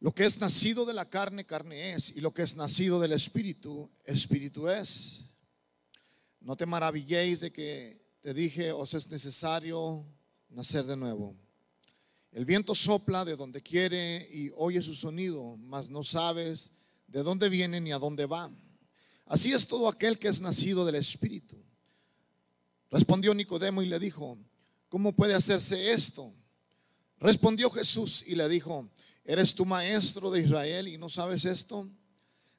Lo que es nacido de la carne, carne es, y lo que es nacido del Espíritu, Espíritu es. No te maravilléis de que te dije, os es necesario nacer de nuevo. El viento sopla de donde quiere y oye su sonido, mas no sabes de dónde viene ni a dónde va. Así es todo aquel que es nacido del Espíritu. Respondió Nicodemo y le dijo, ¿cómo puede hacerse esto? Respondió Jesús y le dijo, ¿eres tu maestro de Israel y no sabes esto?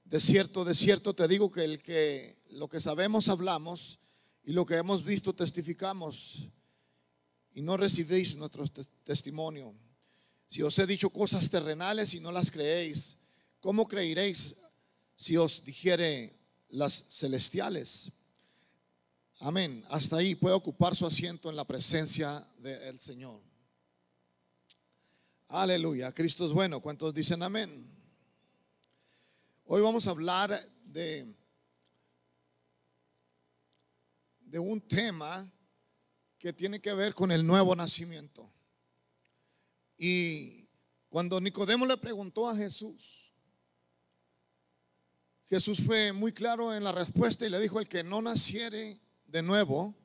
De cierto, de cierto te digo que el que lo que sabemos hablamos y lo que hemos visto testificamos y no recibéis nuestro testimonio. Si os he dicho cosas terrenales y no las creéis, ¿cómo creeréis si os dijere las celestiales? Amén. Hasta ahí puede ocupar su asiento en la presencia del Señor. Aleluya. Cristo es bueno. ¿Cuántos dicen amén? Hoy vamos a hablar de, de un tema que tiene que ver con el nuevo nacimiento. Y cuando Nicodemo le preguntó a Jesús, Jesús fue muy claro en la respuesta y le dijo, el que no naciere de nuevo,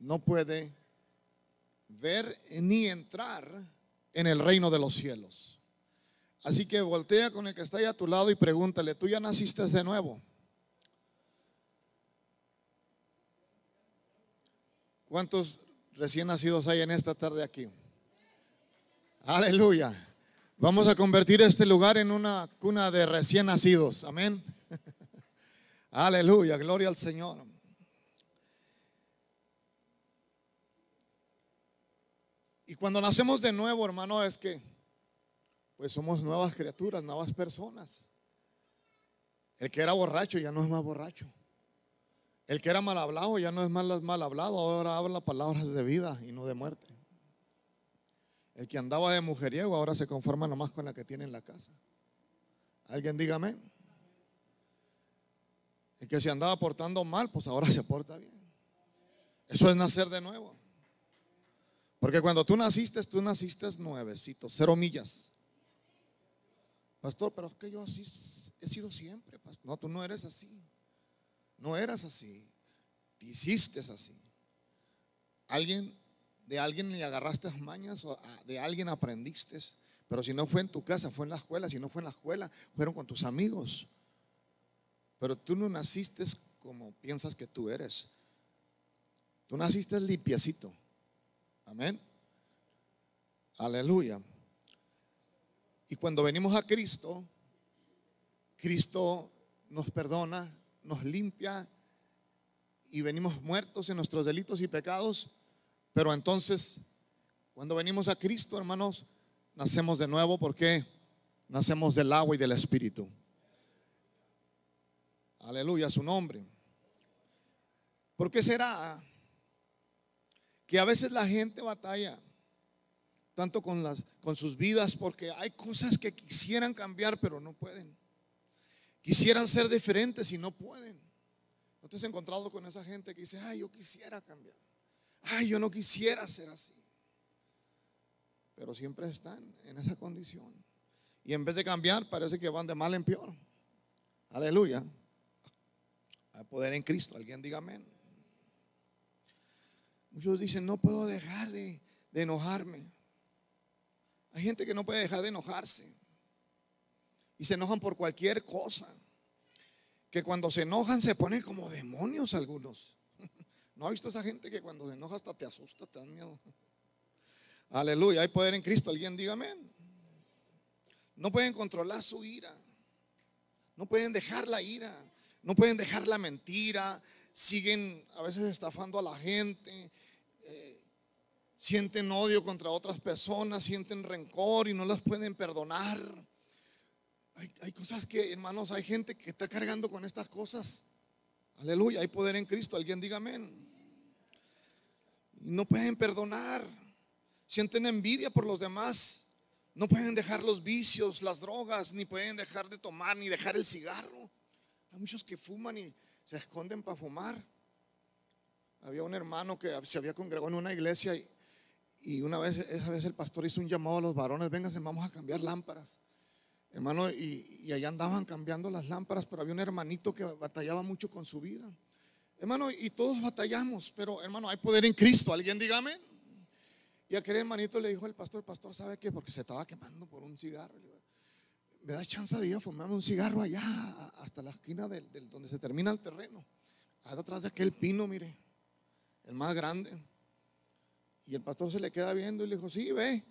no puede ver ni entrar en el reino de los cielos. Así que voltea con el que está ahí a tu lado y pregúntale, ¿tú ya naciste de nuevo? ¿Cuántos recién nacidos hay en esta tarde aquí? Aleluya. Vamos a convertir este lugar en una cuna de recién nacidos. Amén. Aleluya. Gloria al Señor. Y cuando nacemos de nuevo, hermano, es que pues somos nuevas criaturas, nuevas personas. El que era borracho ya no es más borracho. El que era mal hablado ya no es más mal hablado, ahora habla palabras de vida y no de muerte. El que andaba de mujeriego ahora se conforma nomás con la que tiene en la casa. Alguien dígame. El que se andaba portando mal, pues ahora se porta bien. Eso es nacer de nuevo. Porque cuando tú naciste, tú naciste nuevecito, cero millas. Pastor, pero es que yo así he sido siempre. No, tú no eres así. No eras así. Te hiciste así. Alguien, de alguien le agarraste mañas o de alguien aprendiste. Pero si no fue en tu casa, fue en la escuela. Si no fue en la escuela, fueron con tus amigos. Pero tú no naciste como piensas que tú eres. Tú naciste limpiecito. Amén. Aleluya. Y cuando venimos a Cristo, Cristo nos perdona, nos limpia y venimos muertos en nuestros delitos y pecados. Pero entonces, cuando venimos a Cristo, hermanos, nacemos de nuevo porque nacemos del agua y del Espíritu. Aleluya, su nombre. ¿Por qué será que a veces la gente batalla tanto con, las, con sus vidas porque hay cosas que quisieran cambiar pero no pueden. Quisieran ser diferentes y no pueden. ¿No te has encontrado con esa gente que dice, ay, yo quisiera cambiar? Ay, yo no quisiera ser así. Pero siempre están en esa condición. Y en vez de cambiar, parece que van de mal en peor. Aleluya. Hay poder en Cristo. Alguien diga amén. Muchos dicen, no puedo dejar de, enojarme. Hay gente que no puede dejar de enojarse. Y se enojan por cualquier cosa. Que cuando se enojan se ponen como demonios algunos. ¿No ha visto esa gente que cuando se enoja hasta te asusta, te da miedo? Aleluya, hay poder en Cristo. Alguien diga amén. No pueden controlar su ira. No pueden dejar la ira. No pueden dejar la mentira. Siguen a veces estafando a la gente sienten odio contra otras personas, sienten rencor y no las pueden perdonar. Hay, hay cosas que, hermanos, hay gente que está cargando con estas cosas. Aleluya, hay poder en Cristo. Alguien diga amén. No pueden perdonar. Sienten envidia por los demás. No pueden dejar los vicios, las drogas, ni pueden dejar de tomar, ni dejar el cigarro. Hay muchos que fuman y se esconden para fumar. Había un hermano que se había congregado en una iglesia y, una vez, esa vez el pastor hizo un llamado a los varones, vénganse, vamos a cambiar lámparas. Hermano, y, y allá andaban cambiando las lámparas, pero había un hermanito que batallaba mucho con su vida. Hermano, y todos batallamos, pero hermano, hay poder en Cristo. ¿Alguien dígame? Y aquel hermanito le dijo al pastor, pastor, ¿sabe qué? Porque se estaba quemando por un cigarro. Me da chance de ir a fumarme un cigarro allá, hasta la esquina del, donde se termina el terreno. Allá atrás de aquel pino, mire, el más grande. Y el pastor se le queda viendo y le dijo, sí, ve,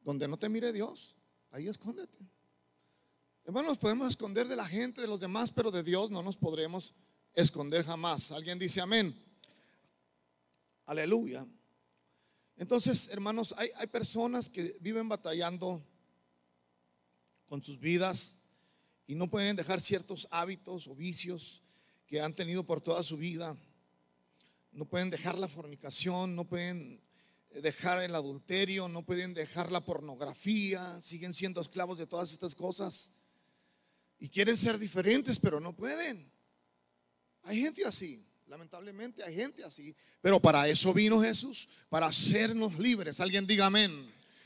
donde no te mire Dios, ahí escóndete. Hermanos, nos podemos esconder de la gente, de los demás, pero de Dios no nos podremos esconder jamás. Alguien dice amén. Aleluya. Entonces, hermanos, hay, personas que viven batallando con sus vidas y no pueden dejar ciertos hábitos o vicios que han tenido por toda su vida. No pueden dejar la fornicación, no pueden dejar el adulterio, no pueden dejar la pornografía, siguen siendo esclavos de todas estas cosas y quieren ser diferentes, pero no pueden. Hay gente así. Lamentablemente hay gente así. Pero para eso vino Jesús, para hacernos libres. Alguien diga amén.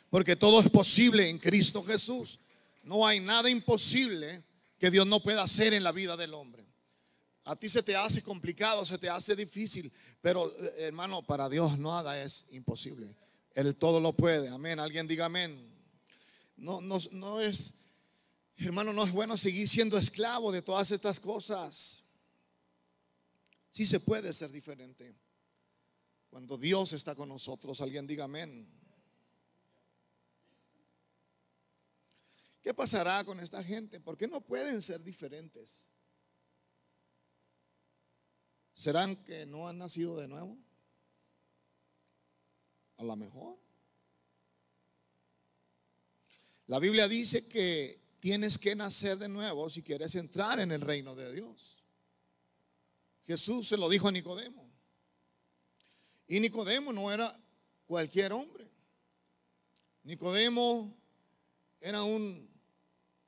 Porque todo es posible en Cristo Jesús. No hay nada imposible que Dios no pueda hacer en la vida del hombre. A ti se te hace complicado, se te hace difícil. Pero eh, hermano, para Dios nada es imposible. Él todo lo puede. Amén. Alguien diga amén. No, no, no es, hermano, no es bueno seguir siendo esclavo de todas estas cosas. Si se puede ser diferente. Cuando Dios está con nosotros, alguien diga amén. ¿Qué pasará con esta gente? ¿Por qué no pueden ser diferentes? ¿Serán que no han nacido de nuevo? A lo mejor. La Biblia dice que tienes que nacer de nuevo si quieres entrar en el reino de Dios. Jesús se lo dijo a Nicodemo. Y Nicodemo no era cualquier hombre. Nicodemo era un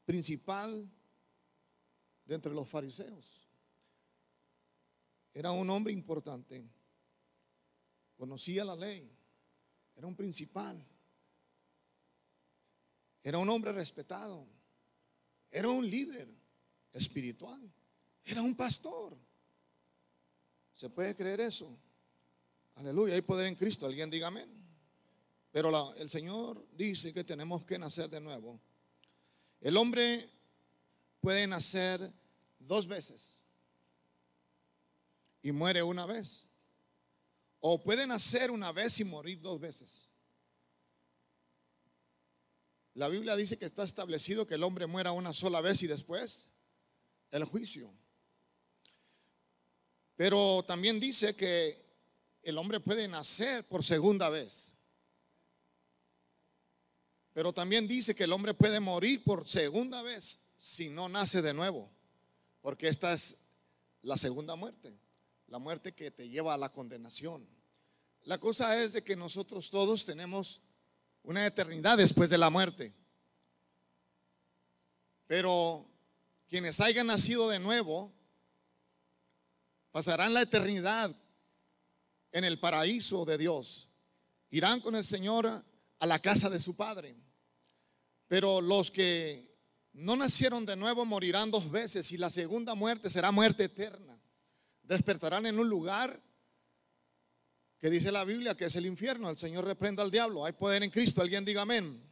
principal de entre los fariseos. Era un hombre importante. Conocía la ley. Era un principal. Era un hombre respetado. Era un líder espiritual. Era un pastor. ¿Se puede creer eso? Aleluya, hay poder en Cristo. Alguien diga amén. Pero el Señor dice que tenemos que nacer de nuevo. El hombre puede nacer dos veces y muere una vez. O puede nacer una vez y morir dos veces. La Biblia dice que está establecido que el hombre muera una sola vez y después el juicio. Pero también dice que el hombre puede nacer por segunda vez. Pero también dice que el hombre puede morir por segunda vez si no nace de nuevo. Porque esta es la segunda muerte. La muerte que te lleva a la condenación. La cosa es de que nosotros todos tenemos una eternidad después de la muerte. Pero quienes hayan nacido de nuevo pasarán la eternidad en el paraíso de Dios. Irán con el Señor a la casa de su Padre. Pero los que no nacieron de nuevo morirán dos veces y la segunda muerte será muerte eterna. Despertarán en un lugar que dice la Biblia que es el infierno. El Señor reprenda al diablo. Hay poder en Cristo. Alguien diga amén.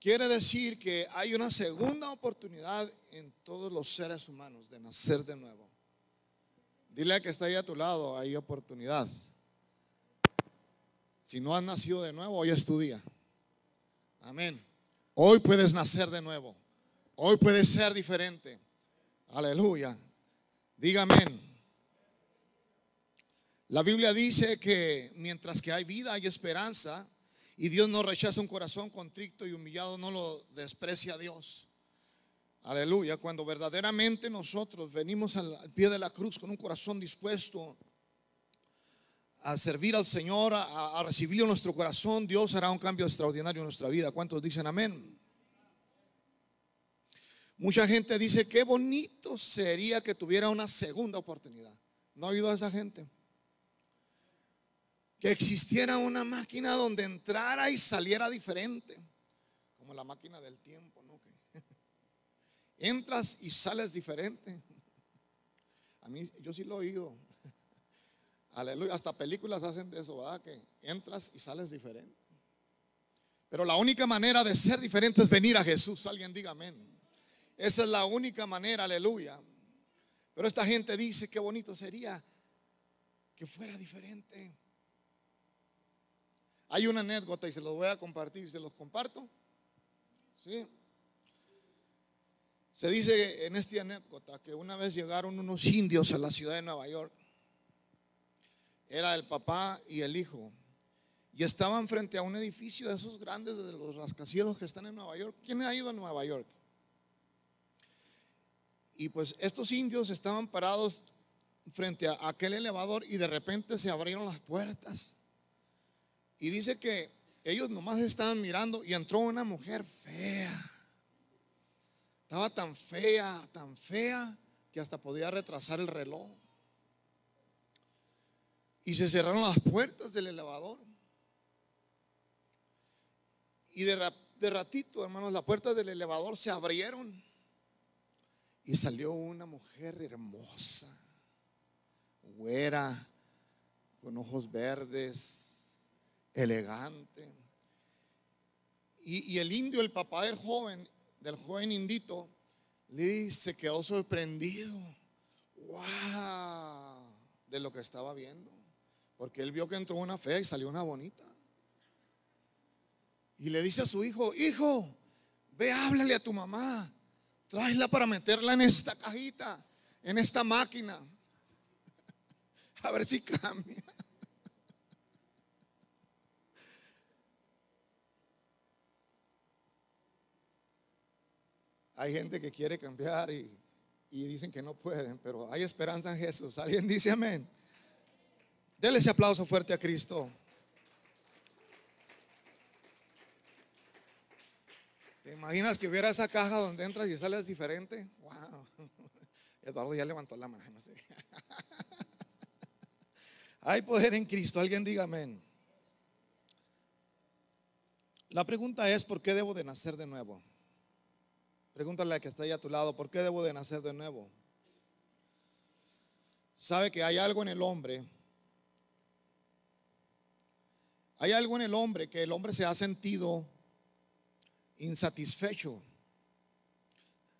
Quiere decir que hay una segunda oportunidad en todos los seres humanos de nacer de nuevo. Dile a que está ahí a tu lado, hay oportunidad. Si no has nacido de nuevo, hoy es tu día. Amén. Hoy puedes nacer de nuevo. Hoy puedes ser diferente. Aleluya. Diga. La Biblia dice que mientras que hay vida hay esperanza Y Dios no rechaza un corazón contrito y humillado, no lo desprecia Dios. Aleluya. Cuando verdaderamente nosotros venimos al, pie de la cruz con un corazón dispuesto a servir al Señor, a, a recibirlo en nuestro corazón, Dios hará un cambio extraordinario en nuestra vida. ¿Cuántos dicen amén? Mucha gente dice, qué bonito sería que tuviera una segunda oportunidad. ¿No ha oído a esa gente? Que existiera una máquina donde entrara y saliera diferente, como la máquina del tiempo, ¿no? entras y sales diferente. A mí, yo sí lo he oído. Aleluya, hasta películas hacen de eso, ¿verdad? Que entras y sales diferente. Pero la única manera de ser diferente es venir a Jesús. Alguien diga amén. Esa es la única manera, aleluya. Pero esta gente dice, qué bonito sería que fuera diferente. Hay una anécdota y se los voy a compartir, se los comparto. ¿Sí? Se dice en esta anécdota que una vez llegaron unos indios a la ciudad de Nueva York. Era el papá y el hijo. Y estaban frente a un edificio de esos grandes de los rascacielos que están en Nueva York. ¿Quién ha ido a Nueva York? Y pues estos indios estaban parados frente a aquel elevador y de repente se abrieron las puertas. Y dice que ellos nomás estaban mirando y entró una mujer fea. Estaba tan fea, tan fea, que hasta podía retrasar el reloj. Y se cerraron las puertas del elevador. Y de, ratito, hermanos, las puertas del elevador se abrieron. Y salió una mujer hermosa, güera, con ojos verdes, elegante. Y, el indio, el papá del joven, del joven indito, se quedó sorprendido. ¡Wow! De lo que estaba viendo. Porque él vio que entró una fea y salió una bonita. Y le dice a su hijo, hijo, ve, háblale a tu mamá Tráela para meterla en esta cajita, en esta máquina. A ver si cambia. Hay gente que quiere cambiar y, y, dicen que no pueden, pero hay esperanza en Jesús. ¿Alguien dice amén? Dele ese aplauso fuerte a Cristo. ¿Te imaginas que hubiera esa caja donde entras y sales diferente? Wow. Eduardo ya levantó la mano. Hay poder en Cristo. Alguien diga amén. La pregunta es, ¿por qué debo de nacer de nuevo? Pregúntale a que está ahí a tu lado, ¿por qué debo de nacer de nuevo? Sabe que hay algo en el hombre. Hay algo en el hombre que el hombre se ha sentido insatisfecho,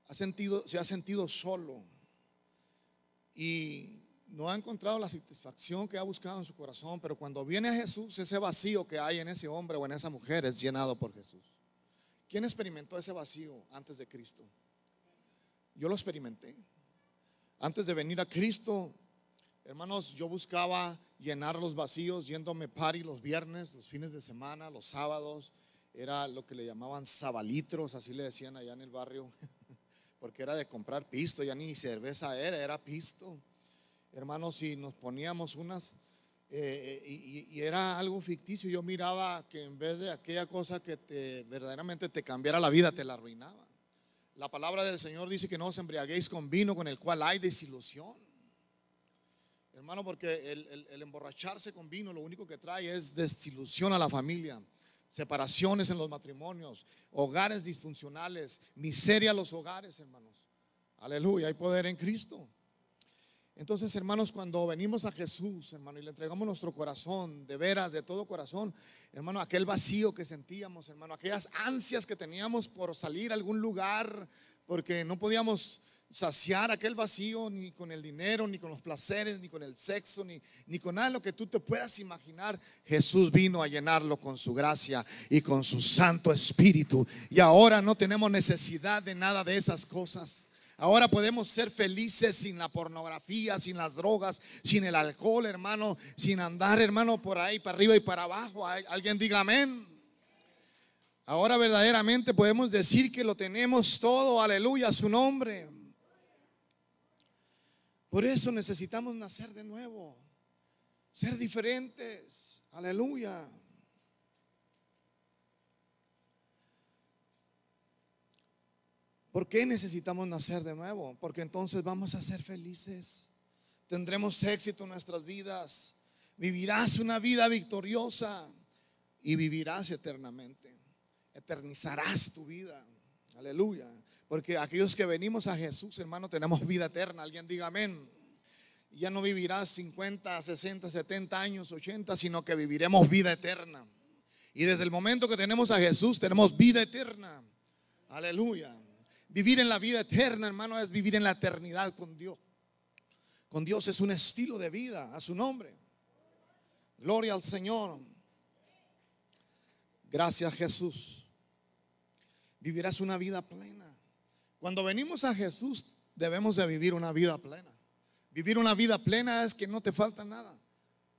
ha sentido, se ha sentido solo y no ha encontrado la satisfacción que ha buscado en su corazón, pero cuando viene a Jesús, ese vacío que hay en ese hombre o en esa mujer es llenado por Jesús. ¿Quién experimentó ese vacío antes de Cristo? Yo lo experimenté. Antes de venir a Cristo, hermanos, yo buscaba llenar los vacíos yéndome party los viernes, los fines de semana, los sábados, era lo que le llamaban sabalitros, así le decían allá en el barrio, porque era de comprar pisto, ya ni cerveza era, era pisto. Hermanos, si nos poníamos unas, eh, y, y, era algo ficticio, yo miraba que en vez de aquella cosa que te, verdaderamente te cambiara la vida, te la arruinaba. La palabra del Señor dice que no os embriaguéis con vino con el cual hay desilusión. Hermano, porque el, emborracharse con vino lo único que trae es desilusión a la familia separaciones en los matrimonios, hogares disfuncionales, miseria a los hogares, hermanos. Aleluya, hay poder en Cristo. Entonces, hermanos, cuando venimos a Jesús, hermano, y le entregamos nuestro corazón, de veras, de todo corazón, hermano, aquel vacío que sentíamos, hermano, aquellas ansias que teníamos por salir a algún lugar, porque no podíamos saciar aquel vacío ni con el dinero, ni con los placeres, ni con el sexo, ni, ni con nada de lo que tú te puedas imaginar. Jesús vino a llenarlo con su gracia y con su Santo Espíritu. Y ahora no tenemos necesidad de nada de esas cosas. Ahora podemos ser felices sin la pornografía, sin las drogas, sin el alcohol, hermano, sin andar, hermano, por ahí, para arriba y para abajo. Alguien diga amén. Ahora verdaderamente podemos decir que lo tenemos todo, aleluya, a su nombre. Por eso necesitamos nacer de nuevo, ser diferentes, aleluya. ¿Por qué necesitamos nacer de nuevo? Porque entonces vamos a ser felices. Tendremos éxito en nuestras vidas. Vivirás una vida victoriosa y vivirás eternamente. Eternizarás tu vida. Aleluya. Porque aquellos que venimos a Jesús, hermano, tenemos vida eterna. Alguien diga amén. Ya no vivirás 50, 60, 70 años, 80, sino que viviremos vida eterna. Y desde el momento que tenemos a Jesús, tenemos vida eterna. Aleluya. Vivir en la vida eterna, hermano, es vivir en la eternidad con Dios. Con Dios es un estilo de vida a su nombre. Gloria al Señor. Gracias Jesús. Vivirás una vida plena. Cuando venimos a Jesús debemos de vivir una vida plena. Vivir una vida plena es que no te falta nada.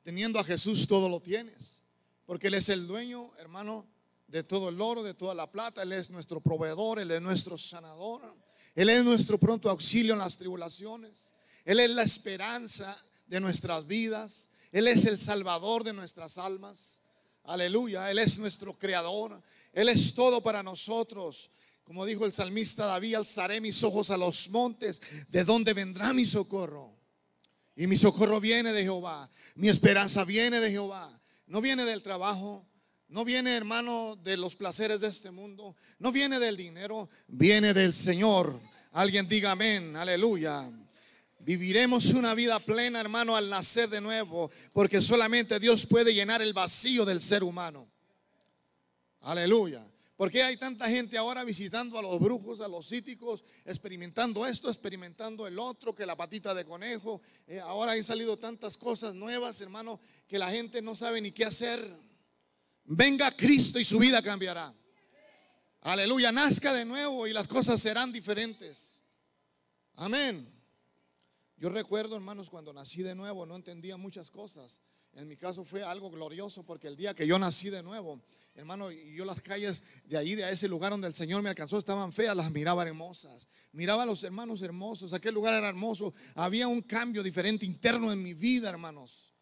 Teniendo a Jesús todo lo tienes. Porque Él es el dueño, hermano, de todo el oro, de toda la plata. Él es nuestro proveedor, Él es nuestro sanador. Él es nuestro pronto auxilio en las tribulaciones. Él es la esperanza de nuestras vidas. Él es el salvador de nuestras almas. Aleluya. Él es nuestro creador. Él es todo para nosotros. Como dijo el salmista David, alzaré mis ojos a los montes, de donde vendrá mi socorro. Y mi socorro viene de Jehová. Mi esperanza viene de Jehová. No viene del trabajo, no viene, hermano, de los placeres de este mundo. No viene del dinero. Viene del Señor. Alguien diga amén. Aleluya. Viviremos una vida plena, hermano, al nacer de nuevo. Porque solamente Dios puede llenar el vacío del ser humano. Aleluya. ¿Por qué hay tanta gente ahora visitando a los brujos, a los cíticos, experimentando esto, experimentando el otro, que la patita de conejo? Eh, ahora han salido tantas cosas nuevas, hermano, que la gente no sabe ni qué hacer. Venga Cristo y su vida cambiará. Aleluya, nazca de nuevo y las cosas serán diferentes. Amén. Yo recuerdo, hermanos, cuando nací de nuevo no entendía muchas cosas. En mi caso fue algo glorioso porque el día que yo nací de nuevo, hermano, yo las calles de ahí, de ese lugar donde el Señor me alcanzó, estaban feas, las miraba hermosas. Miraba a los hermanos hermosos, aquel lugar era hermoso. Había un cambio diferente interno en mi vida, hermanos.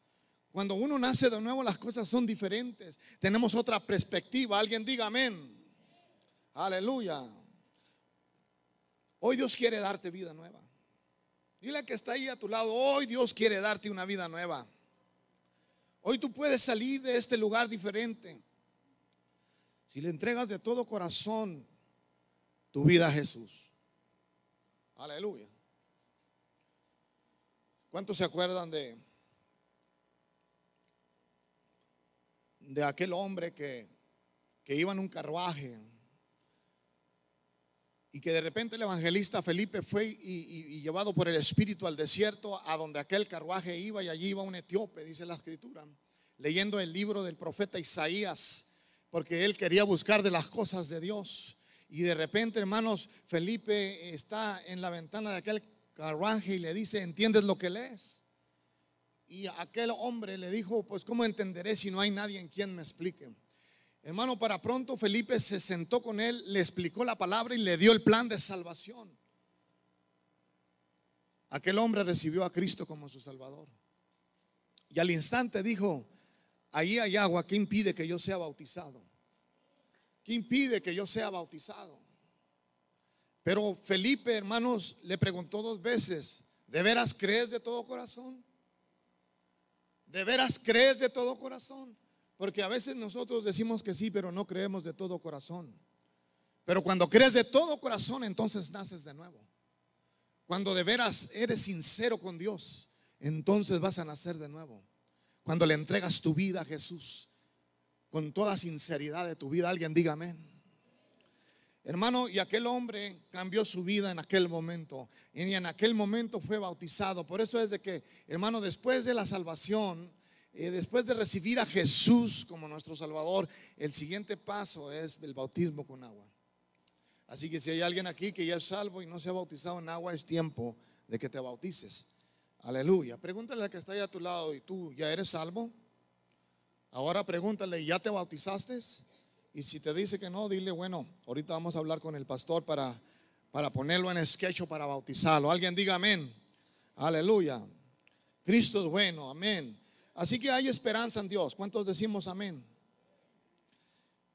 Cuando uno nace de nuevo las cosas son diferentes. Tenemos otra perspectiva. Alguien diga amén. Aleluya. Hoy Dios quiere darte vida nueva. Dile que está ahí a tu lado. Hoy Dios quiere darte una vida nueva. Hoy tú puedes salir de este lugar diferente. Si le entregas de todo corazón tu vida a Jesús. Aleluya. ¿Cuántos se acuerdan de de aquel hombre que, iba en un carruaje y que de repente el evangelista Felipe fue y, llevado por el Espíritu al desierto a donde aquel carruaje iba y allí iba un etíope, dice la escritura, leyendo el libro del profeta Isaías, porque él quería buscar de las cosas de Dios. Y de repente, hermanos, Felipe está en la ventana de aquel carruaje y le dice, ¿entiendes lo que lees? Y aquel hombre le dijo, pues ¿cómo entenderé si no hay nadie en quien me explique? Hermano, para pronto Felipe se sentó con él, le explicó la palabra y le dio el plan de salvación. Aquel hombre recibió a Cristo como su Salvador. Y al instante dijo, ahí hay agua, ¿qué impide que yo sea bautizado? ¿Qué impide que yo sea bautizado? Pero Felipe, hermanos, le preguntó dos veces, ¿de veras crees de todo corazón? ¿De veras crees de todo corazón? Porque a veces nosotros decimos que sí, pero no creemos de todo corazón. Pero cuando crees de todo corazón, entonces naces de nuevo. Cuando de veras eres sincero con Dios, entonces vas a nacer de nuevo. Cuando le entregas tu vida a Jesús, con toda sinceridad de tu vida, alguien diga amén. Hermano, y aquel hombre cambió su vida en aquel momento. Y en aquel momento fue bautizado. Por eso es de que, hermano, después de la salvación, eh, después de recibir a Jesús como nuestro Salvador, el siguiente paso es el bautismo con agua. Así que si hay alguien aquí que ya es salvo y no se ha bautizado en agua, es tiempo de que te bautices. Aleluya. Pregúntale al que está ahí a tu lado, ¿y tú ya eres salvo? Ahora pregúntale, ¿ya te bautizaste? Y si te dice que no, dile, bueno, ahorita vamos a hablar con el pastor para, para ponerlo en sketch para bautizarlo. Alguien diga amén. Aleluya. Cristo es bueno, amén. Así que hay esperanza en Dios. ¿Cuántos decimos amén?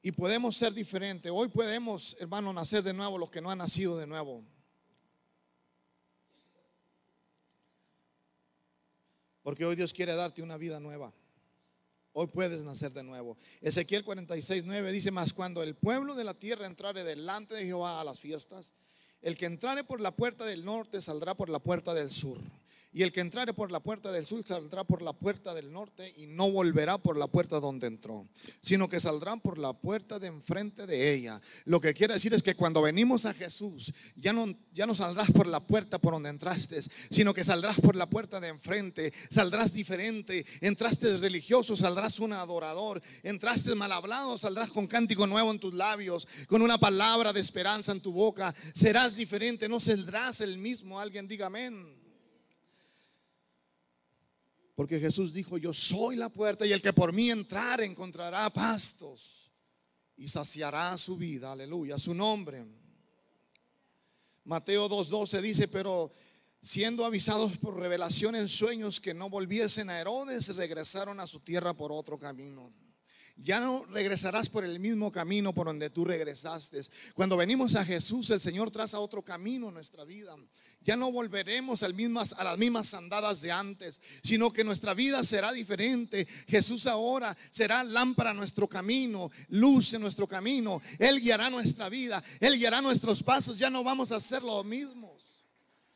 Y podemos ser diferentes. Hoy podemos, hermano, nacer de nuevo los que no han nacido de nuevo. Porque hoy Dios quiere darte una vida nueva. Hoy puedes nacer de nuevo. Ezequiel 46, 9 dice más, cuando el pueblo de la tierra entrare delante de Jehová a las fiestas, el que entrare por la puerta del norte saldrá por la puerta del sur. Y el que entrare por la puerta del sur saldrá por la puerta del norte y no volverá por la puerta donde entró, sino que saldrá por la puerta de enfrente de ella. Lo que quiere decir es que cuando venimos a Jesús, ya no, ya no saldrás por la puerta por donde entraste, sino que saldrás por la puerta de enfrente, saldrás diferente. Entraste religioso, saldrás un adorador. Entraste mal hablado, saldrás con cántico nuevo en tus labios, con una palabra de esperanza en tu boca. Serás diferente, no saldrás el mismo. Alguien diga amén. Porque Jesús dijo, yo soy la puerta y el que por mí entrar encontrará pastos y saciará su vida. Aleluya, su nombre. Mateo 2.12 dice, pero siendo avisados por revelación en sueños que no volviesen a Herodes, regresaron a su tierra por otro camino. Ya no regresarás por el mismo camino por donde tú regresaste. Cuando venimos a Jesús, el Señor traza otro camino en nuestra vida. Ya no volveremos a las mismas andadas de antes, sino que nuestra vida será diferente. Jesús ahora será lámpara en nuestro camino, luz en nuestro camino. Él guiará nuestra vida, Él guiará nuestros pasos. Ya no vamos a hacer lo mismo.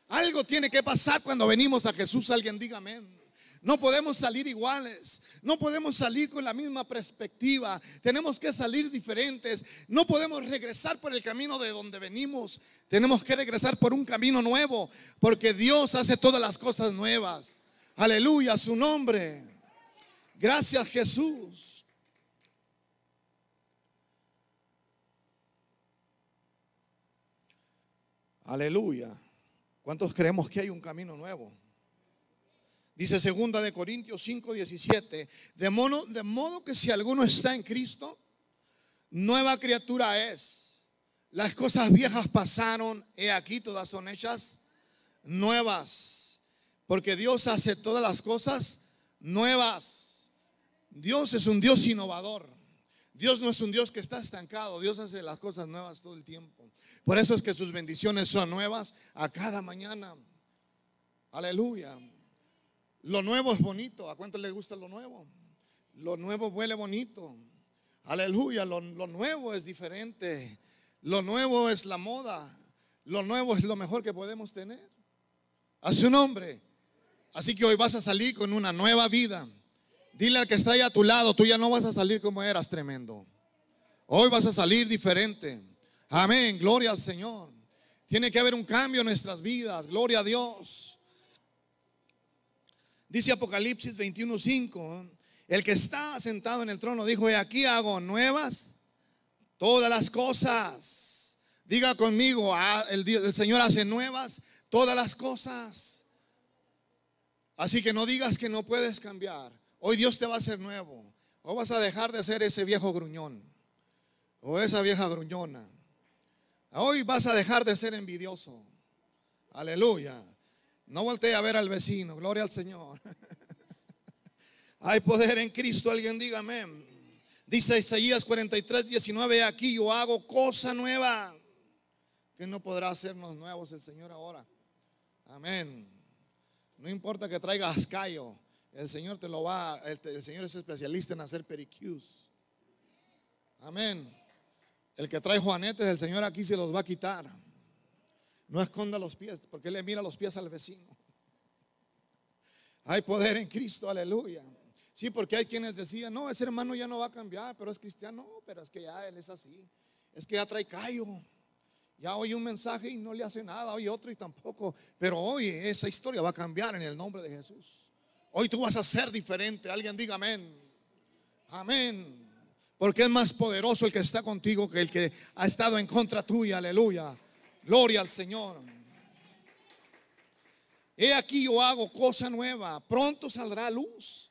Algo tiene que pasar cuando venimos a Jesús. Alguien diga amén. No podemos salir iguales, no podemos salir con la misma perspectiva, tenemos que salir diferentes, no podemos regresar por el camino de donde venimos, tenemos que regresar por un camino nuevo, porque Dios hace todas las cosas nuevas. Aleluya, su nombre. Gracias Jesús. Aleluya. ¿Cuántos creemos que hay un camino nuevo? Dice segunda de Corintios 5, 17. De modo, de modo que si alguno está en Cristo, nueva criatura es. Las cosas viejas pasaron, he aquí todas son hechas nuevas. Porque Dios hace todas las cosas nuevas. Dios es un Dios innovador. Dios no es un Dios que está estancado. Dios hace las cosas nuevas todo el tiempo. Por eso es que sus bendiciones son nuevas a cada mañana. Aleluya. Lo nuevo es bonito. ¿A cuánto le gusta lo nuevo? Lo nuevo huele bonito. Aleluya. Lo, nuevo es diferente. Lo nuevo es la moda. Lo nuevo es lo mejor que podemos tener. A su nombre. Así que hoy vas a salir con una nueva vida. Dile al que está ahí a tu lado, tú ya no vas a salir como eras tremendo. Hoy vas a salir diferente. Amén, gloria al Señor. Tiene que haber un cambio en nuestras vidas, gloria a Dios. Dice Apocalipsis 21:5, el que está sentado en el trono dijo, y aquí hago nuevas todas las cosas. Diga conmigo, ah, el, el Señor hace nuevas todas las cosas. Así que no digas que no puedes cambiar. Hoy Dios te va a hacer nuevo. O vas a dejar de ser ese viejo gruñón o esa vieja gruñona. Hoy vas a dejar de ser envidioso. Aleluya. No voltee a ver al vecino, gloria al Señor. Hay poder en Cristo, alguien diga amén. Dice Isaías 43, 19, aquí yo hago cosa nueva que no podrá hacernos nuevos el Señor ahora. Amén. No importa que traigas callo, el Señor te lo va, el, el Señor es especialista en hacer pericus. Amén. El que trae juanetes, el Señor aquí se los va a quitar. No esconda los pies, porque le mira los pies al vecino. Hay poder en Cristo, aleluya. Sí, porque hay quienes decían, no, ese hermano ya no va a cambiar, pero es cristiano, pero es que ya él es así. Es que ya trae callo. Ya oye un mensaje y no le hace nada, oye otro y tampoco. Pero hoy esa historia va a cambiar en el nombre de Jesús. Hoy tú vas a ser diferente. Alguien diga amén. Amén. Porque es más poderoso el que está contigo que el que ha estado en contra tuya. Aleluya. Gloria al Señor. He aquí yo hago cosa nueva. Pronto saldrá luz.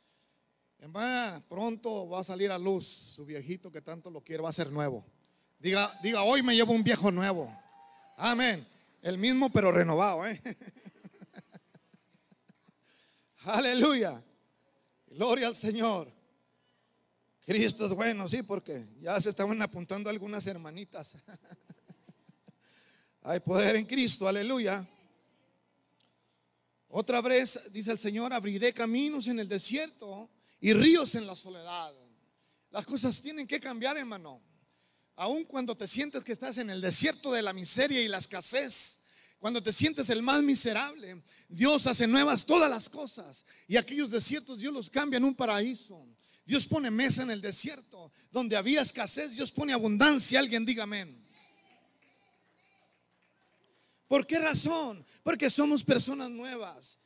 Va, pronto va a salir a luz su viejito que tanto lo quiere, va a ser nuevo. Diga, diga, hoy me llevo un viejo nuevo. Amén. El mismo pero renovado. ¿eh? Aleluya. Gloria al Señor. Cristo es bueno, sí, porque ya se estaban apuntando algunas hermanitas. Hay poder en Cristo, aleluya. Otra vez, dice el Señor, abriré caminos en el desierto y ríos en la soledad. Las cosas tienen que cambiar, hermano. Aun cuando te sientes que estás en el desierto de la miseria y la escasez, cuando te sientes el más miserable, Dios hace nuevas todas las cosas. Y aquellos desiertos Dios los cambia en un paraíso. Dios pone mesa en el desierto. Donde había escasez, Dios pone abundancia. Alguien diga amén. ¿Por qué razón? Porque somos personas nuevas.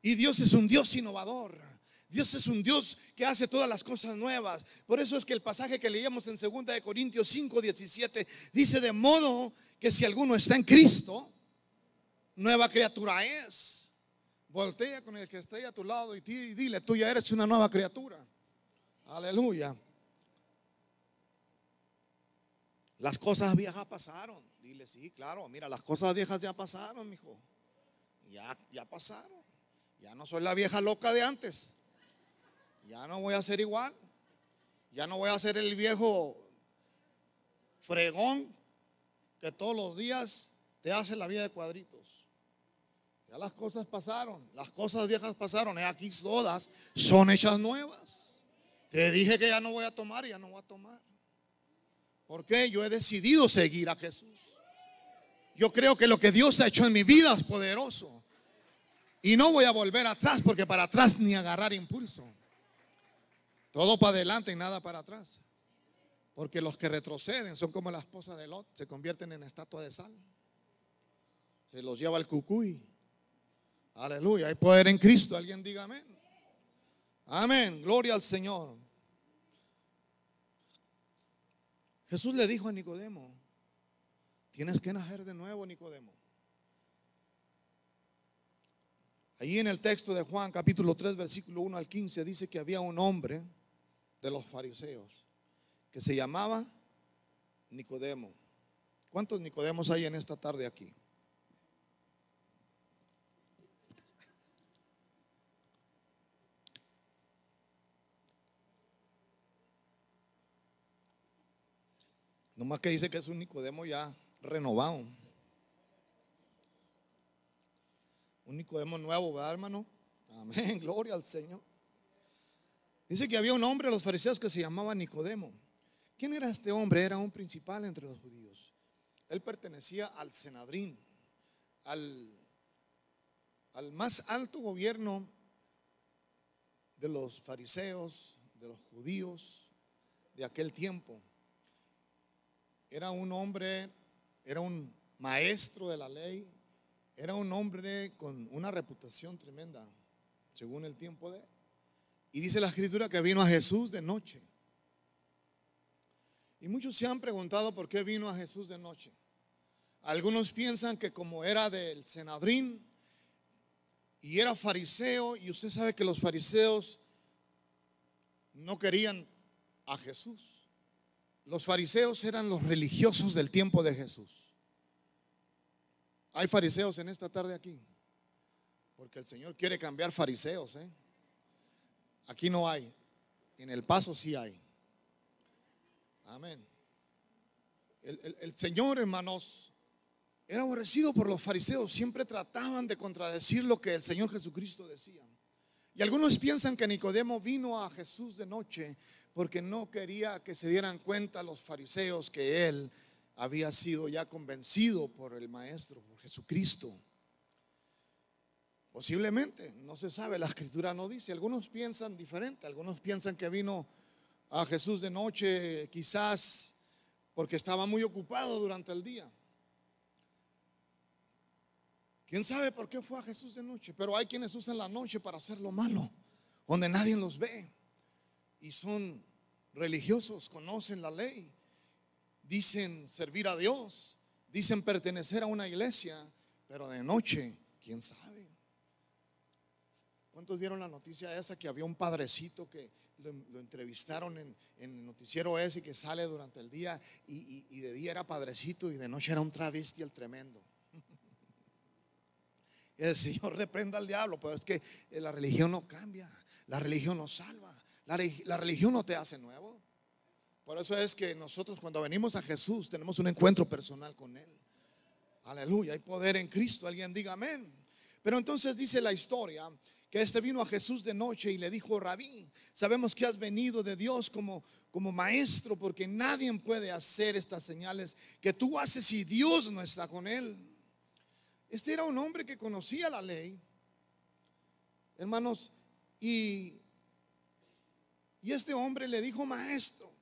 Y Dios es un Dios innovador. Dios es un Dios que hace todas las cosas nuevas. Por eso es que el pasaje que leíamos en 2 de Corintios 5, 17 dice de modo que si alguno está en Cristo, nueva criatura es. Voltea con el que esté a tu lado y dile, tú ya eres una nueva criatura. Aleluya. Las cosas viejas pasaron. Dile, sí, claro, mira, las cosas viejas ya pasaron, mijo. Ya, ya pasaron. Ya no soy la vieja loca de antes. Ya no voy a ser igual. Ya no voy a ser el viejo fregón que todos los días te hace la vida de cuadritos. Ya las cosas pasaron, las cosas viejas pasaron, y aquí todas son hechas nuevas. Te dije que ya no voy a tomar y ya no voy a tomar. Porque yo he decidido seguir a Jesús. Yo creo que lo que Dios ha hecho en mi vida es poderoso. Y no voy a volver atrás porque para atrás ni agarrar impulso. Todo para adelante y nada para atrás. Porque los que retroceden son como la esposa de Lot, se convierten en estatua de sal. Se los lleva el cucuy. Aleluya, hay poder en Cristo. Alguien diga amén. Amén, gloria al Señor. Jesús le dijo a Nicodemo, tienes que nacer de nuevo, Nicodemo. Allí en el texto de Juan capítulo 3 versículo 1 al 15 dice que había un hombre de los fariseos que se llamaba Nicodemo. ¿Cuántos Nicodemos hay en esta tarde aquí? más que dice que es un Nicodemo ya renovado. Un Nicodemo nuevo, ¿verdad, hermano? Amén, gloria al Señor. Dice que había un hombre de los fariseos que se llamaba Nicodemo. ¿Quién era este hombre? Era un principal entre los judíos. Él pertenecía al Senadrín, al, al más alto gobierno de los fariseos, de los judíos de aquel tiempo era un hombre, era un maestro de la ley, era un hombre con una reputación tremenda, según el tiempo de Y dice la escritura que vino a Jesús de noche. Y muchos se han preguntado por qué vino a Jesús de noche. Algunos piensan que como era del Senadrín y era fariseo, y usted sabe que los fariseos no querían a Jesús. Los fariseos eran los religiosos del tiempo de Jesús. Hay fariseos en esta tarde aquí. Porque el Señor quiere cambiar fariseos. ¿eh? Aquí no hay. En el paso sí hay. Amén. El, el Señor, hermanos, era aborrecido por los fariseos. Siempre trataban de contradecir lo que el Señor Jesucristo decía. Y algunos piensan que Nicodemo vino a Jesús de noche porque no quería que se dieran cuenta los fariseos que él había sido ya convencido por el Maestro, por Jesucristo. Posiblemente, no se sabe, la escritura no dice. Algunos piensan diferente, algunos piensan que vino a Jesús de noche quizás porque estaba muy ocupado durante el día. ¿Quién sabe por qué fue a Jesús de noche? Pero hay quienes usan la noche para hacer lo malo, donde nadie los ve y son religiosos, conocen la ley, dicen servir a Dios, dicen pertenecer a una iglesia, pero de noche, quién sabe. ¿Cuántos vieron la noticia esa que había un padrecito que lo, entrevistaron en, el noticiero ese que sale durante el día y, de día era padrecito y de noche era un travesti el tremendo? El Señor reprenda al diablo, pero es que la religión no cambia, la religión no salva, la, religión no te hace nuevo. Por eso es que nosotros cuando venimos a Jesús tenemos un encuentro personal con Él. Aleluya, hay poder en Cristo. Alguien diga amén. Pero entonces dice la historia que este vino a Jesús de noche y le dijo, rabí, sabemos que has venido de Dios como, como maestro porque nadie puede hacer estas señales que tú haces si Dios no está con él. Este era un hombre que conocía la ley, hermanos, y, y este hombre le dijo, maestro,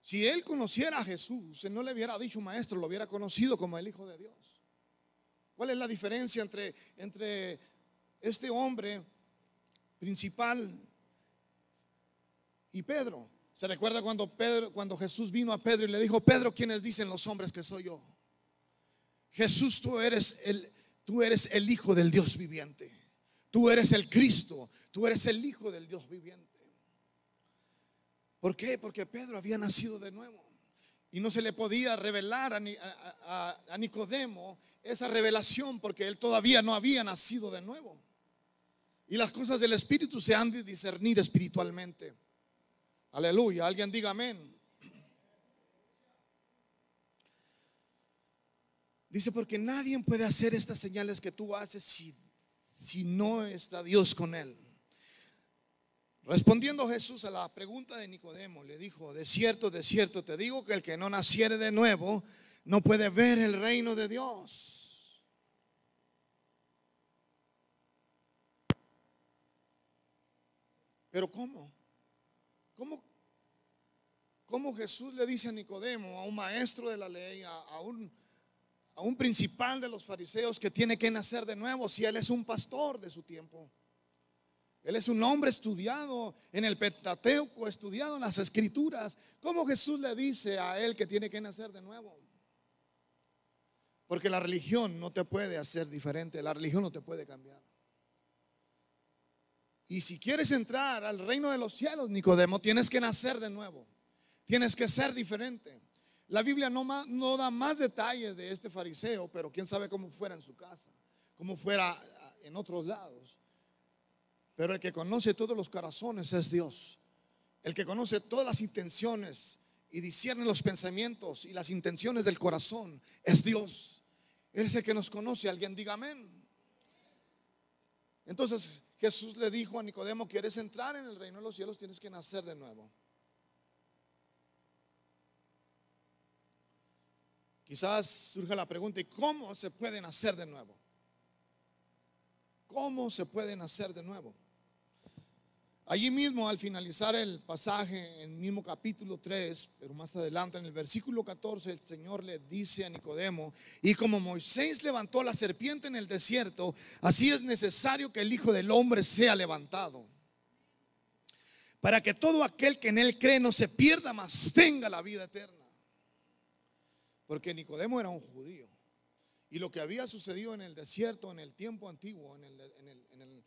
si él conociera a Jesús, él no le hubiera dicho maestro, lo hubiera conocido como el Hijo de Dios. ¿Cuál es la diferencia entre, entre este hombre principal y Pedro? ¿Se recuerda cuando, Pedro, cuando Jesús vino a Pedro y le dijo, Pedro, ¿quiénes dicen los hombres que soy yo? Jesús, tú eres el, tú eres el Hijo del Dios viviente. Tú eres el Cristo. Tú eres el Hijo del Dios viviente. ¿Por qué? Porque Pedro había nacido de nuevo. Y no se le podía revelar a, Nicodemo esa revelación porque él todavía no había nacido de nuevo. Y las cosas del Espíritu se han de discernir espiritualmente. Aleluya. Alguien diga amén. Dice, porque nadie puede hacer estas señales que tú haces si, si no está Dios con él. Respondiendo Jesús a la pregunta de Nicodemo, le dijo, de cierto, de cierto, te digo que el que no naciere de nuevo no puede ver el reino de Dios. Pero ¿cómo? ¿Cómo, cómo Jesús le dice a Nicodemo, a un maestro de la ley, a, un, a un principal de los fariseos que tiene que nacer de nuevo si él es un pastor de su tiempo? Él es un hombre estudiado en el Pentateuco, estudiado en las Escrituras. ¿Cómo Jesús le dice a él que tiene que nacer de nuevo? Porque la religión no te puede hacer diferente, la religión no te puede cambiar. Y si quieres entrar al reino de los cielos, Nicodemo, tienes que nacer de nuevo. Tienes que ser diferente. La Biblia no, no da más detalles de este fariseo, pero quién sabe cómo fuera en su casa, cómo fuera en otros lados. Pero el que conoce todos los corazones es Dios. El que conoce todas las intenciones y discierne los pensamientos y las intenciones del corazón es Dios. Él que nos conoce. Alguien diga amén. Entonces Jesús le dijo a Nicodemo, ¿quieres entrar en el reino de los cielos? Tienes que nacer de nuevo. Quizás surja la pregunta, ¿y cómo se puede nacer de nuevo? ¿Cómo se puede nacer de nuevo? Allí mismo, al finalizar el pasaje, en el mismo capítulo 3, pero más adelante, en el versículo 14, el Señor le dice a Nicodemo, y como Moisés levantó la serpiente en el desierto, así es necesario que el Hijo del Hombre sea levantado, para que todo aquel que en él cree no se pierda, mas tenga la vida eterna. Porque Nicodemo era un judío. Y lo que había sucedido en el desierto, en el tiempo antiguo, en el, en el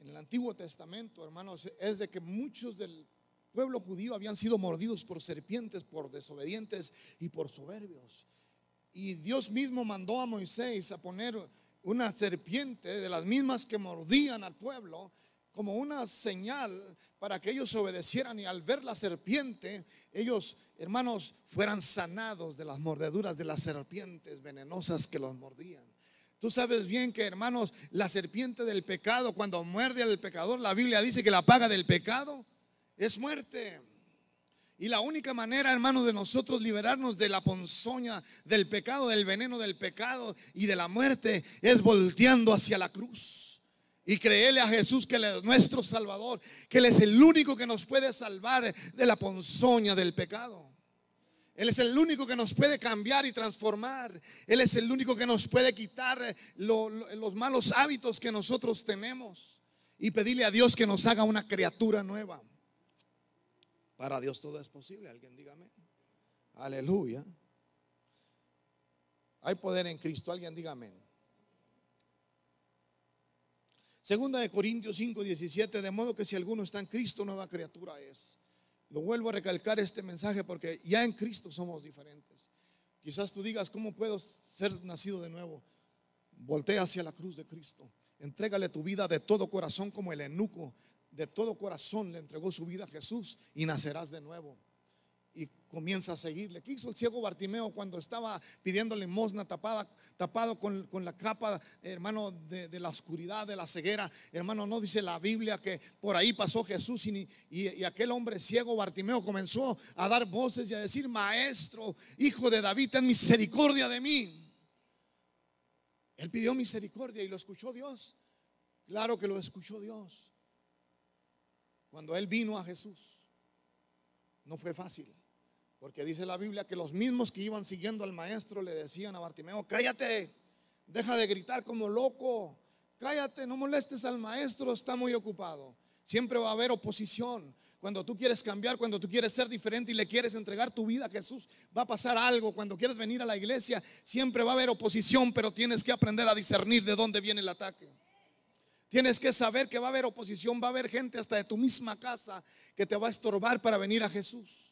en el Antiguo Testamento, hermanos, es de que muchos del pueblo judío habían sido mordidos por serpientes, por desobedientes y por soberbios. Y Dios mismo mandó a Moisés a poner una serpiente de las mismas que mordían al pueblo como una señal para que ellos obedecieran y al ver la serpiente, ellos, hermanos, fueran sanados de las mordeduras de las serpientes venenosas que los mordían. Tú sabes bien que, hermanos, la serpiente del pecado, cuando muerde al pecador, la Biblia dice que la paga del pecado es muerte. Y la única manera, hermanos, de nosotros liberarnos de la ponzoña del pecado, del veneno del pecado y de la muerte, es volteando hacia la cruz. Y creerle a Jesús que Él es nuestro Salvador, que Él es el único que nos puede salvar de la ponzoña del pecado. Él es el único que nos puede cambiar y transformar. Él es el único que nos puede quitar los malos hábitos que nosotros tenemos y pedirle a Dios que nos haga una criatura nueva. Para Dios todo es posible. Alguien dígame. Aleluya. Hay poder en Cristo. Alguien dígame. Segunda de Corintios 5, 17, de modo que si alguno está en Cristo, nueva criatura es. Lo vuelvo a recalcar este mensaje porque ya en Cristo somos diferentes. Quizás tú digas, ¿cómo puedo ser nacido de nuevo? Voltea hacia la cruz de Cristo. Entrégale tu vida de todo corazón como el enuco de todo corazón le entregó su vida a Jesús y nacerás de nuevo. Y comienza a seguirle. ¿Qué hizo el ciego Bartimeo cuando estaba pidiendo limosna tapada, tapado con, la capa, hermano, de, la oscuridad, de la ceguera? Hermano, no dice la Biblia que por ahí pasó Jesús y, y aquel hombre ciego Bartimeo comenzó a dar voces y a decir, Maestro, hijo de David, ten misericordia de mí. Él pidió misericordia y lo escuchó Dios. Claro que lo escuchó Dios. Cuando él vino a Jesús, no fue fácil. Porque dice la Biblia que los mismos que iban siguiendo al maestro le decían a Bartimeo, cállate, deja de gritar como loco, cállate, no molestes al maestro, está muy ocupado. Siempre va a haber oposición. Cuando tú quieres cambiar, cuando tú quieres ser diferente y le quieres entregar tu vida a Jesús, va a pasar algo. Cuando quieres venir a la iglesia, siempre va a haber oposición, pero tienes que aprender a discernir de dónde viene el ataque. Tienes que saber que va a haber oposición, va a haber gente hasta de tu misma casa que te va a estorbar para venir a Jesús.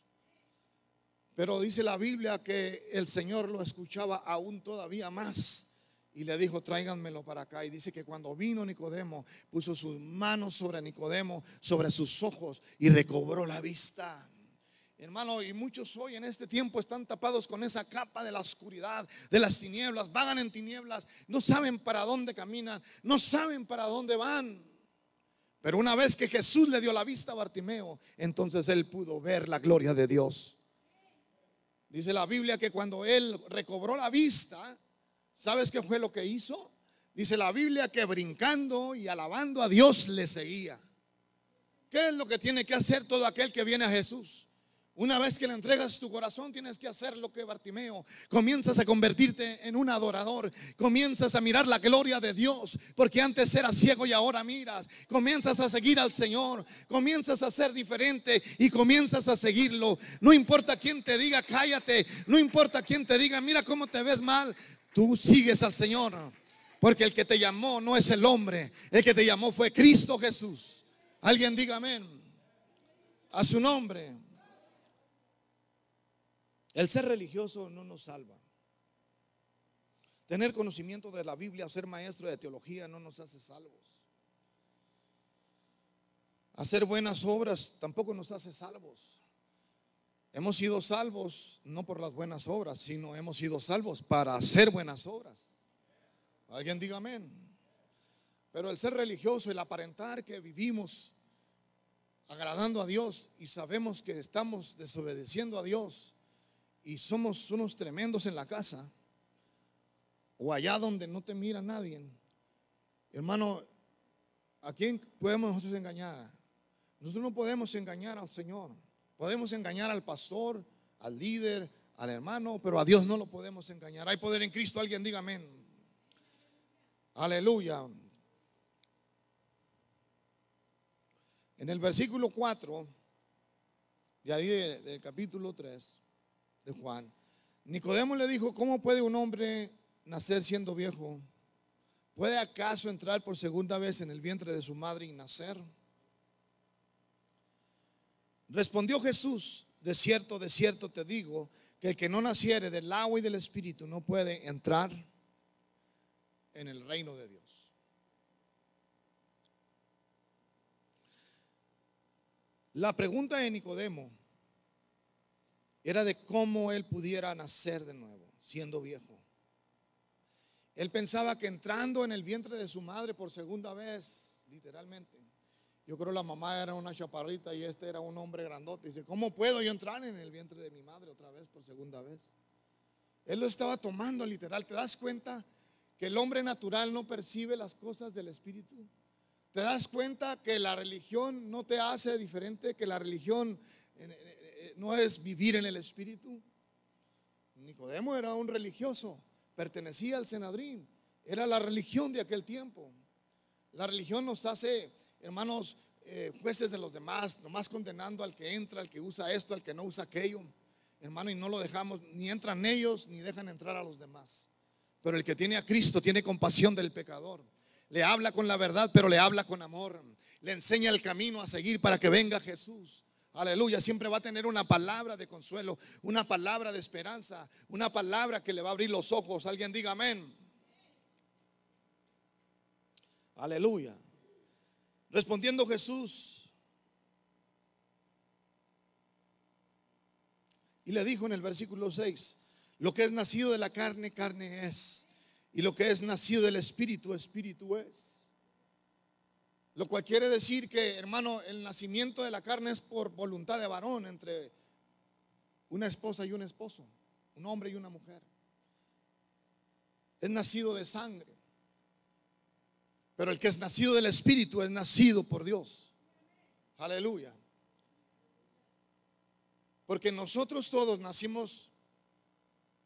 Pero dice la Biblia que el Señor lo escuchaba aún todavía más y le dijo, tráiganmelo para acá. Y dice que cuando vino Nicodemo, puso sus manos sobre Nicodemo, sobre sus ojos y recobró la vista. Hermano, y muchos hoy en este tiempo están tapados con esa capa de la oscuridad, de las tinieblas, vagan en tinieblas, no saben para dónde caminan, no saben para dónde van. Pero una vez que Jesús le dio la vista a Bartimeo, entonces él pudo ver la gloria de Dios. Dice la Biblia que cuando él recobró la vista, ¿sabes qué fue lo que hizo? Dice la Biblia que brincando y alabando a Dios le seguía. ¿Qué es lo que tiene que hacer todo aquel que viene a Jesús? Una vez que le entregas tu corazón, tienes que hacer lo que Bartimeo. Comienzas a convertirte en un adorador. Comienzas a mirar la gloria de Dios. Porque antes eras ciego y ahora miras. Comienzas a seguir al Señor. Comienzas a ser diferente y comienzas a seguirlo. No importa quién te diga, cállate. No importa quién te diga, mira cómo te ves mal. Tú sigues al Señor. Porque el que te llamó no es el hombre. El que te llamó fue Cristo Jesús. Alguien diga amén. A su nombre. El ser religioso no nos salva. Tener conocimiento de la Biblia ser maestro de teología no nos hace salvos. Hacer buenas obras tampoco nos hace salvos. Hemos sido salvos no por las buenas obras, sino hemos sido salvos para hacer buenas obras. Alguien diga amén. Pero el ser religioso, el aparentar que vivimos agradando a Dios y sabemos que estamos desobedeciendo a Dios, y somos unos tremendos en la casa o allá donde no te mira nadie, hermano, ¿a quién podemos nosotros engañar? Nosotros no podemos engañar al Señor. Podemos engañar al pastor, al líder, al hermano, pero a Dios no lo podemos engañar. Hay poder en Cristo, alguien diga amén. Aleluya. En el versículo 4, de ahí del capítulo 3, Juan. Nicodemo le dijo, ¿cómo puede un hombre nacer siendo viejo? ¿Puede acaso entrar por segunda vez en el vientre de su madre y nacer? Respondió Jesús, de cierto, de cierto te digo, que el que no naciere del agua y del espíritu no puede entrar en el reino de Dios. La pregunta de Nicodemo era de cómo él pudiera nacer de nuevo, siendo viejo. Él pensaba que entrando en el vientre de su madre por segunda vez, literalmente, yo creo la mamá era una chaparrita y este era un hombre grandote. Dice, ¿cómo puedo yo entrar en el vientre de mi madre otra vez por segunda vez? Él lo estaba tomando literal. ¿Te das cuenta que el hombre natural no percibe las cosas del Espíritu? ¿Te das cuenta que la religión no te hace diferente, que la religión no es vivir en el Espíritu. Nicodemo era un religioso, pertenecía al Senadrín, era la religión de aquel tiempo. La religión nos hace, hermanos, eh, jueces de los demás, nomás condenando al que entra, al que usa esto, al que no usa aquello. Hermano, y no lo dejamos, ni entran ellos, ni dejan entrar a los demás. Pero el que tiene a Cristo tiene compasión del pecador. Le habla con la verdad, pero le habla con amor. Le enseña el camino a seguir para que venga Jesús. Aleluya, siempre va a tener una palabra de consuelo, una palabra de esperanza, una palabra que le va a abrir los ojos. Alguien diga amén. Aleluya. Respondiendo Jesús, y le dijo en el versículo 6, lo que es nacido de la carne, carne es, y lo que es nacido del espíritu, espíritu es. Lo cual quiere decir que, hermano, el nacimiento de la carne es por voluntad de varón entre una esposa y un esposo, un hombre y una mujer. Es nacido de sangre. Pero el que es nacido del Espíritu es nacido por Dios. Aleluya. Porque nosotros todos nacimos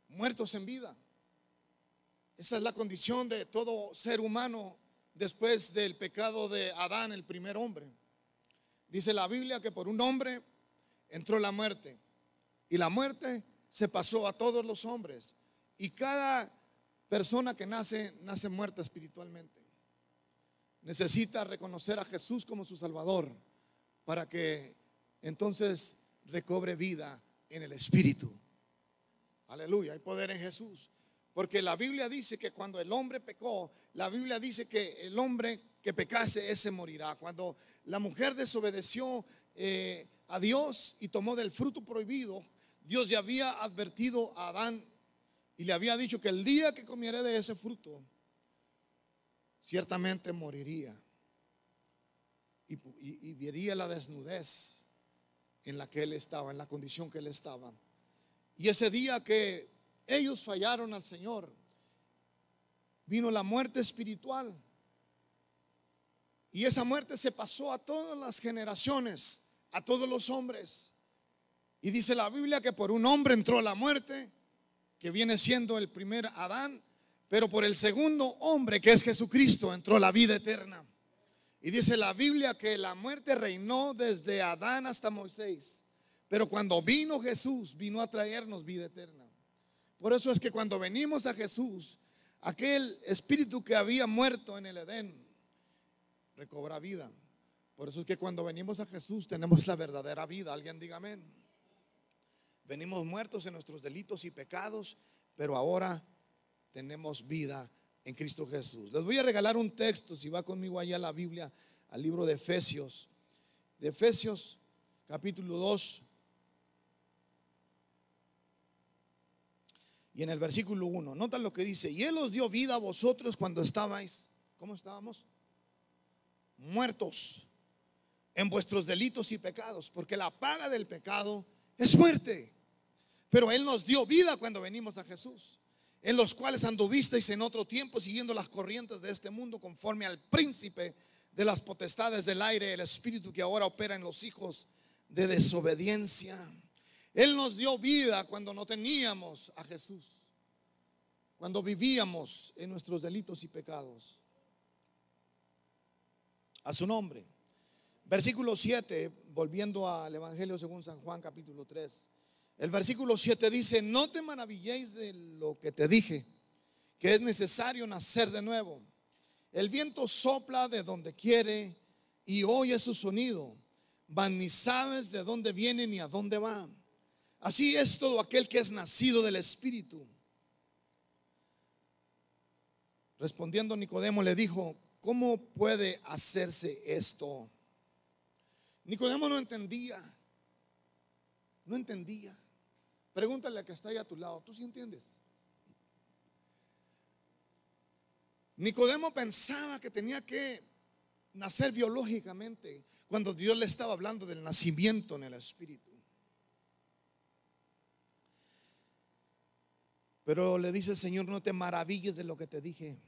muertos en vida. Esa es la condición de todo ser humano después del pecado de Adán, el primer hombre. Dice la Biblia que por un hombre entró la muerte y la muerte se pasó a todos los hombres y cada persona que nace nace muerta espiritualmente. Necesita reconocer a Jesús como su Salvador para que entonces recobre vida en el Espíritu. Aleluya, hay poder en Jesús. Porque la Biblia dice que cuando el hombre pecó, la Biblia dice que el hombre que pecase, ese morirá. Cuando la mujer desobedeció eh, a Dios y tomó del fruto prohibido, Dios ya había advertido a Adán y le había dicho que el día que comiera de ese fruto, ciertamente moriría y, y, vería la desnudez en la que él estaba, en la condición que él estaba. Y ese día que ellos fallaron al Señor, vino la muerte espiritual. Y esa muerte se pasó a todas las generaciones, a todos los hombres. Y dice la Biblia que por un hombre entró la muerte, que viene siendo el primer Adán, pero por el segundo hombre, que es Jesucristo, entró la vida eterna. Y dice la Biblia que la muerte reinó desde Adán hasta Moisés. Pero cuando vino Jesús, vino a traernos vida eterna. Por eso es que cuando venimos a Jesús, aquel espíritu que había muerto en el Edén recobra vida. Por eso es que cuando venimos a Jesús tenemos la verdadera vida. Alguien diga amén. Venimos muertos en nuestros delitos y pecados, pero ahora tenemos vida en Cristo Jesús. Les voy a regalar un texto, si va conmigo allá a la Biblia, al libro de Efesios. De Efesios, capítulo 2. Y en el versículo 1, notan lo que dice, y Él os dio vida a vosotros cuando estabais, ¿cómo estábamos? Muertos en vuestros delitos y pecados, porque la paga del pecado es muerte. Pero Él nos dio vida cuando venimos a Jesús en los cuales anduvisteis en otro tiempo siguiendo las corrientes de este mundo conforme al príncipe de las potestades del aire, el espíritu que ahora opera en los hijos de desobediencia. Él nos dio vida cuando no teníamos a Jesús, cuando vivíamos en nuestros delitos y pecados. A su nombre. Versículo 7, volviendo al Evangelio según San Juan capítulo 3. El versículo 7 dice, no te maravilléis de lo que te dije, que es necesario nacer de nuevo. El viento sopla de donde quiere y oye su sonido, mas ni sabes de dónde viene ni a dónde va. Así es todo aquel que es nacido del Espíritu. Respondiendo Nicodemo le dijo, ¿cómo puede hacerse esto? Nicodemo no entendía, no entendía. Pregúntale a que está ahí a tu lado, ¿tú sí entiendes? Nicodemo pensaba que tenía que nacer biológicamente cuando Dios le estaba hablando del nacimiento en el Espíritu. Pero le dice el Señor, no te maravilles de lo que te dije.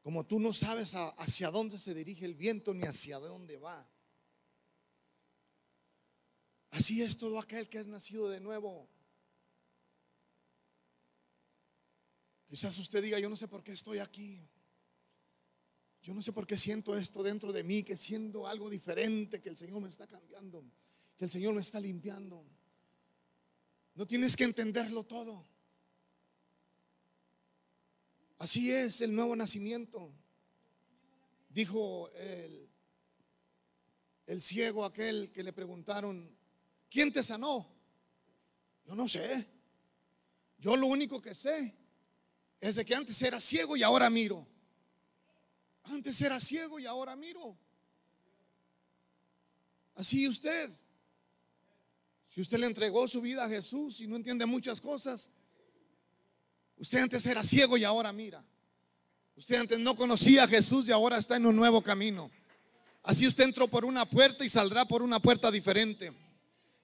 Como tú no sabes hacia dónde se dirige el viento ni hacia dónde va. Así es todo aquel que es nacido de nuevo. Quizás usted diga, yo no sé por qué estoy aquí. Yo no sé por qué siento esto dentro de mí, que siendo algo diferente, que el Señor me está cambiando, que el Señor me está limpiando. No tienes que entenderlo todo. Así es el nuevo nacimiento. Dijo el, el ciego aquel que le preguntaron, ¿quién te sanó? Yo no sé. Yo lo único que sé es de que antes era ciego y ahora miro. Antes era ciego y ahora miro. Así usted. Si usted le entregó su vida a Jesús y no entiende muchas cosas, usted antes era ciego y ahora mira. Usted antes no conocía a Jesús y ahora está en un nuevo camino. Así usted entró por una puerta y saldrá por una puerta diferente.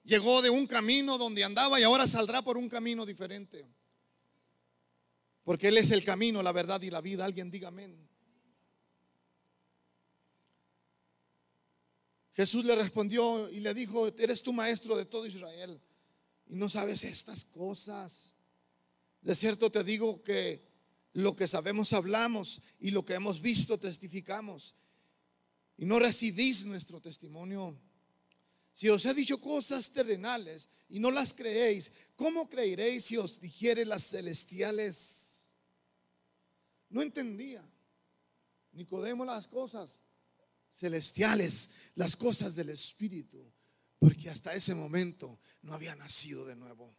Llegó de un camino donde andaba y ahora saldrá por un camino diferente. Porque Él es el camino, la verdad y la vida. Alguien diga amén. Jesús le respondió y le dijo, eres tu maestro de todo Israel y no sabes estas cosas. De cierto te digo que lo que sabemos hablamos y lo que hemos visto testificamos y no recibís nuestro testimonio. Si os he dicho cosas terrenales y no las creéis, ¿cómo creeréis si os dijere las celestiales? No entendía. Nicodemo las cosas celestiales, las cosas del Espíritu, porque hasta ese momento no había nacido de nuevo.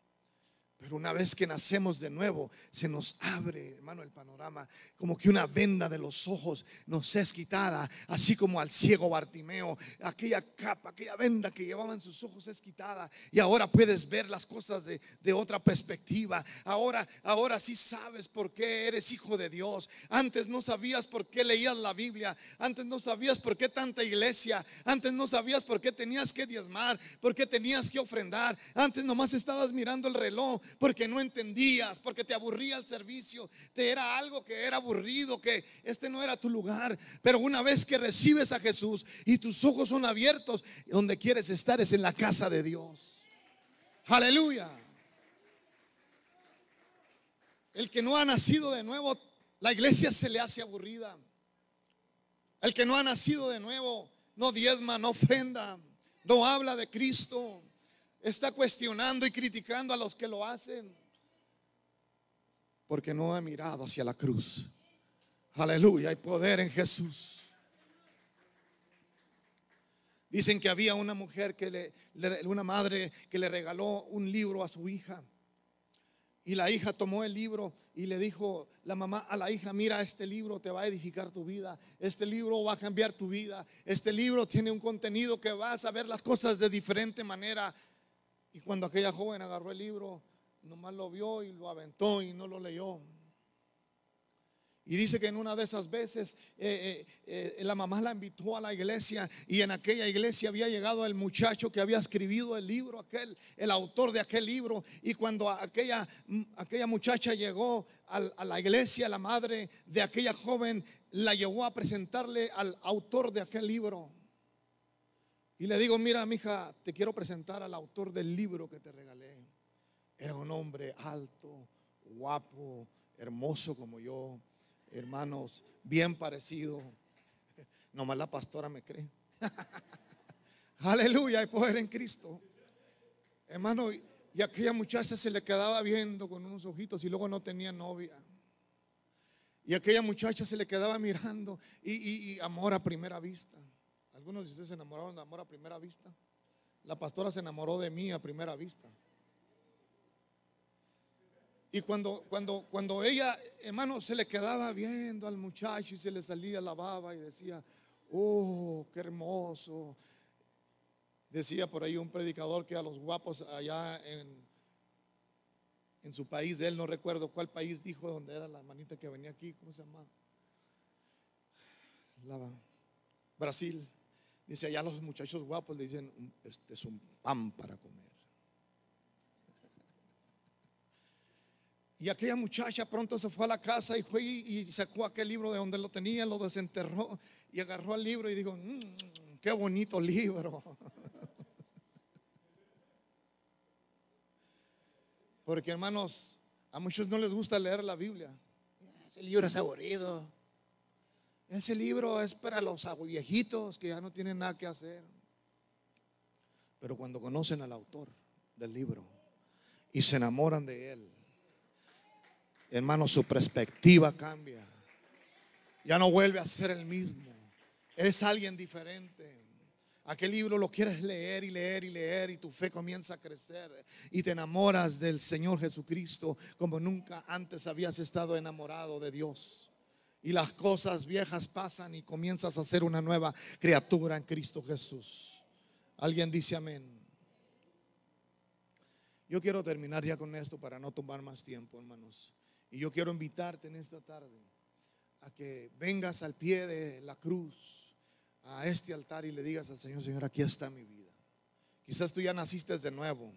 Pero una vez que nacemos de nuevo, se nos abre, hermano, el panorama, como que una venda de los ojos nos es quitada, así como al ciego Bartimeo, aquella capa, aquella venda que llevaba en sus ojos es quitada. Y ahora puedes ver las cosas de, de otra perspectiva. Ahora, ahora sí sabes por qué eres hijo de Dios. Antes no sabías por qué leías la Biblia, antes no sabías por qué tanta iglesia, antes no sabías por qué tenías que diezmar, por qué tenías que ofrendar, antes nomás estabas mirando el reloj porque no entendías, porque te aburría el servicio, te era algo que era aburrido, que este no era tu lugar. Pero una vez que recibes a Jesús y tus ojos son abiertos, donde quieres estar es en la casa de Dios. Aleluya. El que no ha nacido de nuevo, la iglesia se le hace aburrida. El que no ha nacido de nuevo, no diezma, no ofrenda, no habla de Cristo está cuestionando y criticando a los que lo hacen. Porque no ha mirado hacia la cruz. Aleluya, hay poder en Jesús. Dicen que había una mujer que le, una madre que le regaló un libro a su hija. Y la hija tomó el libro y le dijo la mamá a la hija, mira, este libro te va a edificar tu vida, este libro va a cambiar tu vida, este libro tiene un contenido que vas a ver las cosas de diferente manera. Y cuando aquella joven agarró el libro, nomás lo vio y lo aventó y no lo leyó. Y dice que en una de esas veces eh, eh, eh, la mamá la invitó a la iglesia y en aquella iglesia había llegado el muchacho que había escribido el libro, aquel, el autor de aquel libro. Y cuando aquella, aquella muchacha llegó a la iglesia, la madre de aquella joven la llevó a presentarle al autor de aquel libro. Y le digo, mira, mija, te quiero presentar al autor del libro que te regalé. Era un hombre alto, guapo, hermoso como yo, hermanos, bien parecido. Nomás la pastora me cree. Aleluya, hay poder en Cristo. Hermano, y aquella muchacha se le quedaba viendo con unos ojitos y luego no tenía novia. Y aquella muchacha se le quedaba mirando y, y amor a primera vista. Algunos de ustedes se enamoraron de amor a primera vista. La pastora se enamoró de mí a primera vista. Y cuando, cuando, cuando ella, hermano, se le quedaba viendo al muchacho y se le salía la baba y decía, oh, qué hermoso. Decía por ahí un predicador que a los guapos allá en, en su país, él no recuerdo cuál país dijo donde era la manita que venía aquí, ¿cómo se llama? Brasil. Dice, allá los muchachos guapos le dicen, este es un pan para comer. Y aquella muchacha pronto se fue a la casa y fue y sacó aquel libro de donde lo tenía, lo desenterró y agarró el libro y dijo, mm, qué bonito libro. Porque hermanos, a muchos no les gusta leer la Biblia. Ese libro es aburrido. Ese libro es para los viejitos que ya no tienen nada que hacer. Pero cuando conocen al autor del libro y se enamoran de él, hermano, su perspectiva cambia. Ya no vuelve a ser el mismo. Eres alguien diferente. Aquel libro lo quieres leer y leer y leer y tu fe comienza a crecer y te enamoras del Señor Jesucristo como nunca antes habías estado enamorado de Dios. Y las cosas viejas pasan y comienzas a ser una nueva criatura en Cristo Jesús. Alguien dice amén. Yo quiero terminar ya con esto para no tomar más tiempo, hermanos. Y yo quiero invitarte en esta tarde a que vengas al pie de la cruz a este altar y le digas al Señor, Señor, aquí está mi vida. Quizás tú ya naciste de nuevo,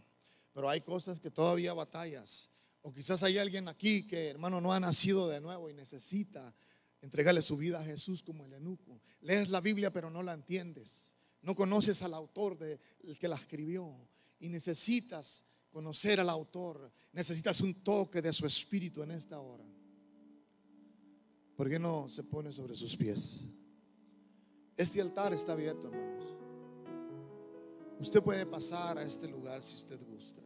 pero hay cosas que todavía batallas. O quizás hay alguien aquí que, hermano, no ha nacido de nuevo y necesita entregarle su vida a Jesús como el enuco. Lees la Biblia, pero no la entiendes. No conoces al autor de, el que la escribió. Y necesitas conocer al autor. Necesitas un toque de su espíritu en esta hora. ¿Por qué no se pone sobre sus pies? Este altar está abierto, hermanos. Usted puede pasar a este lugar si usted gusta.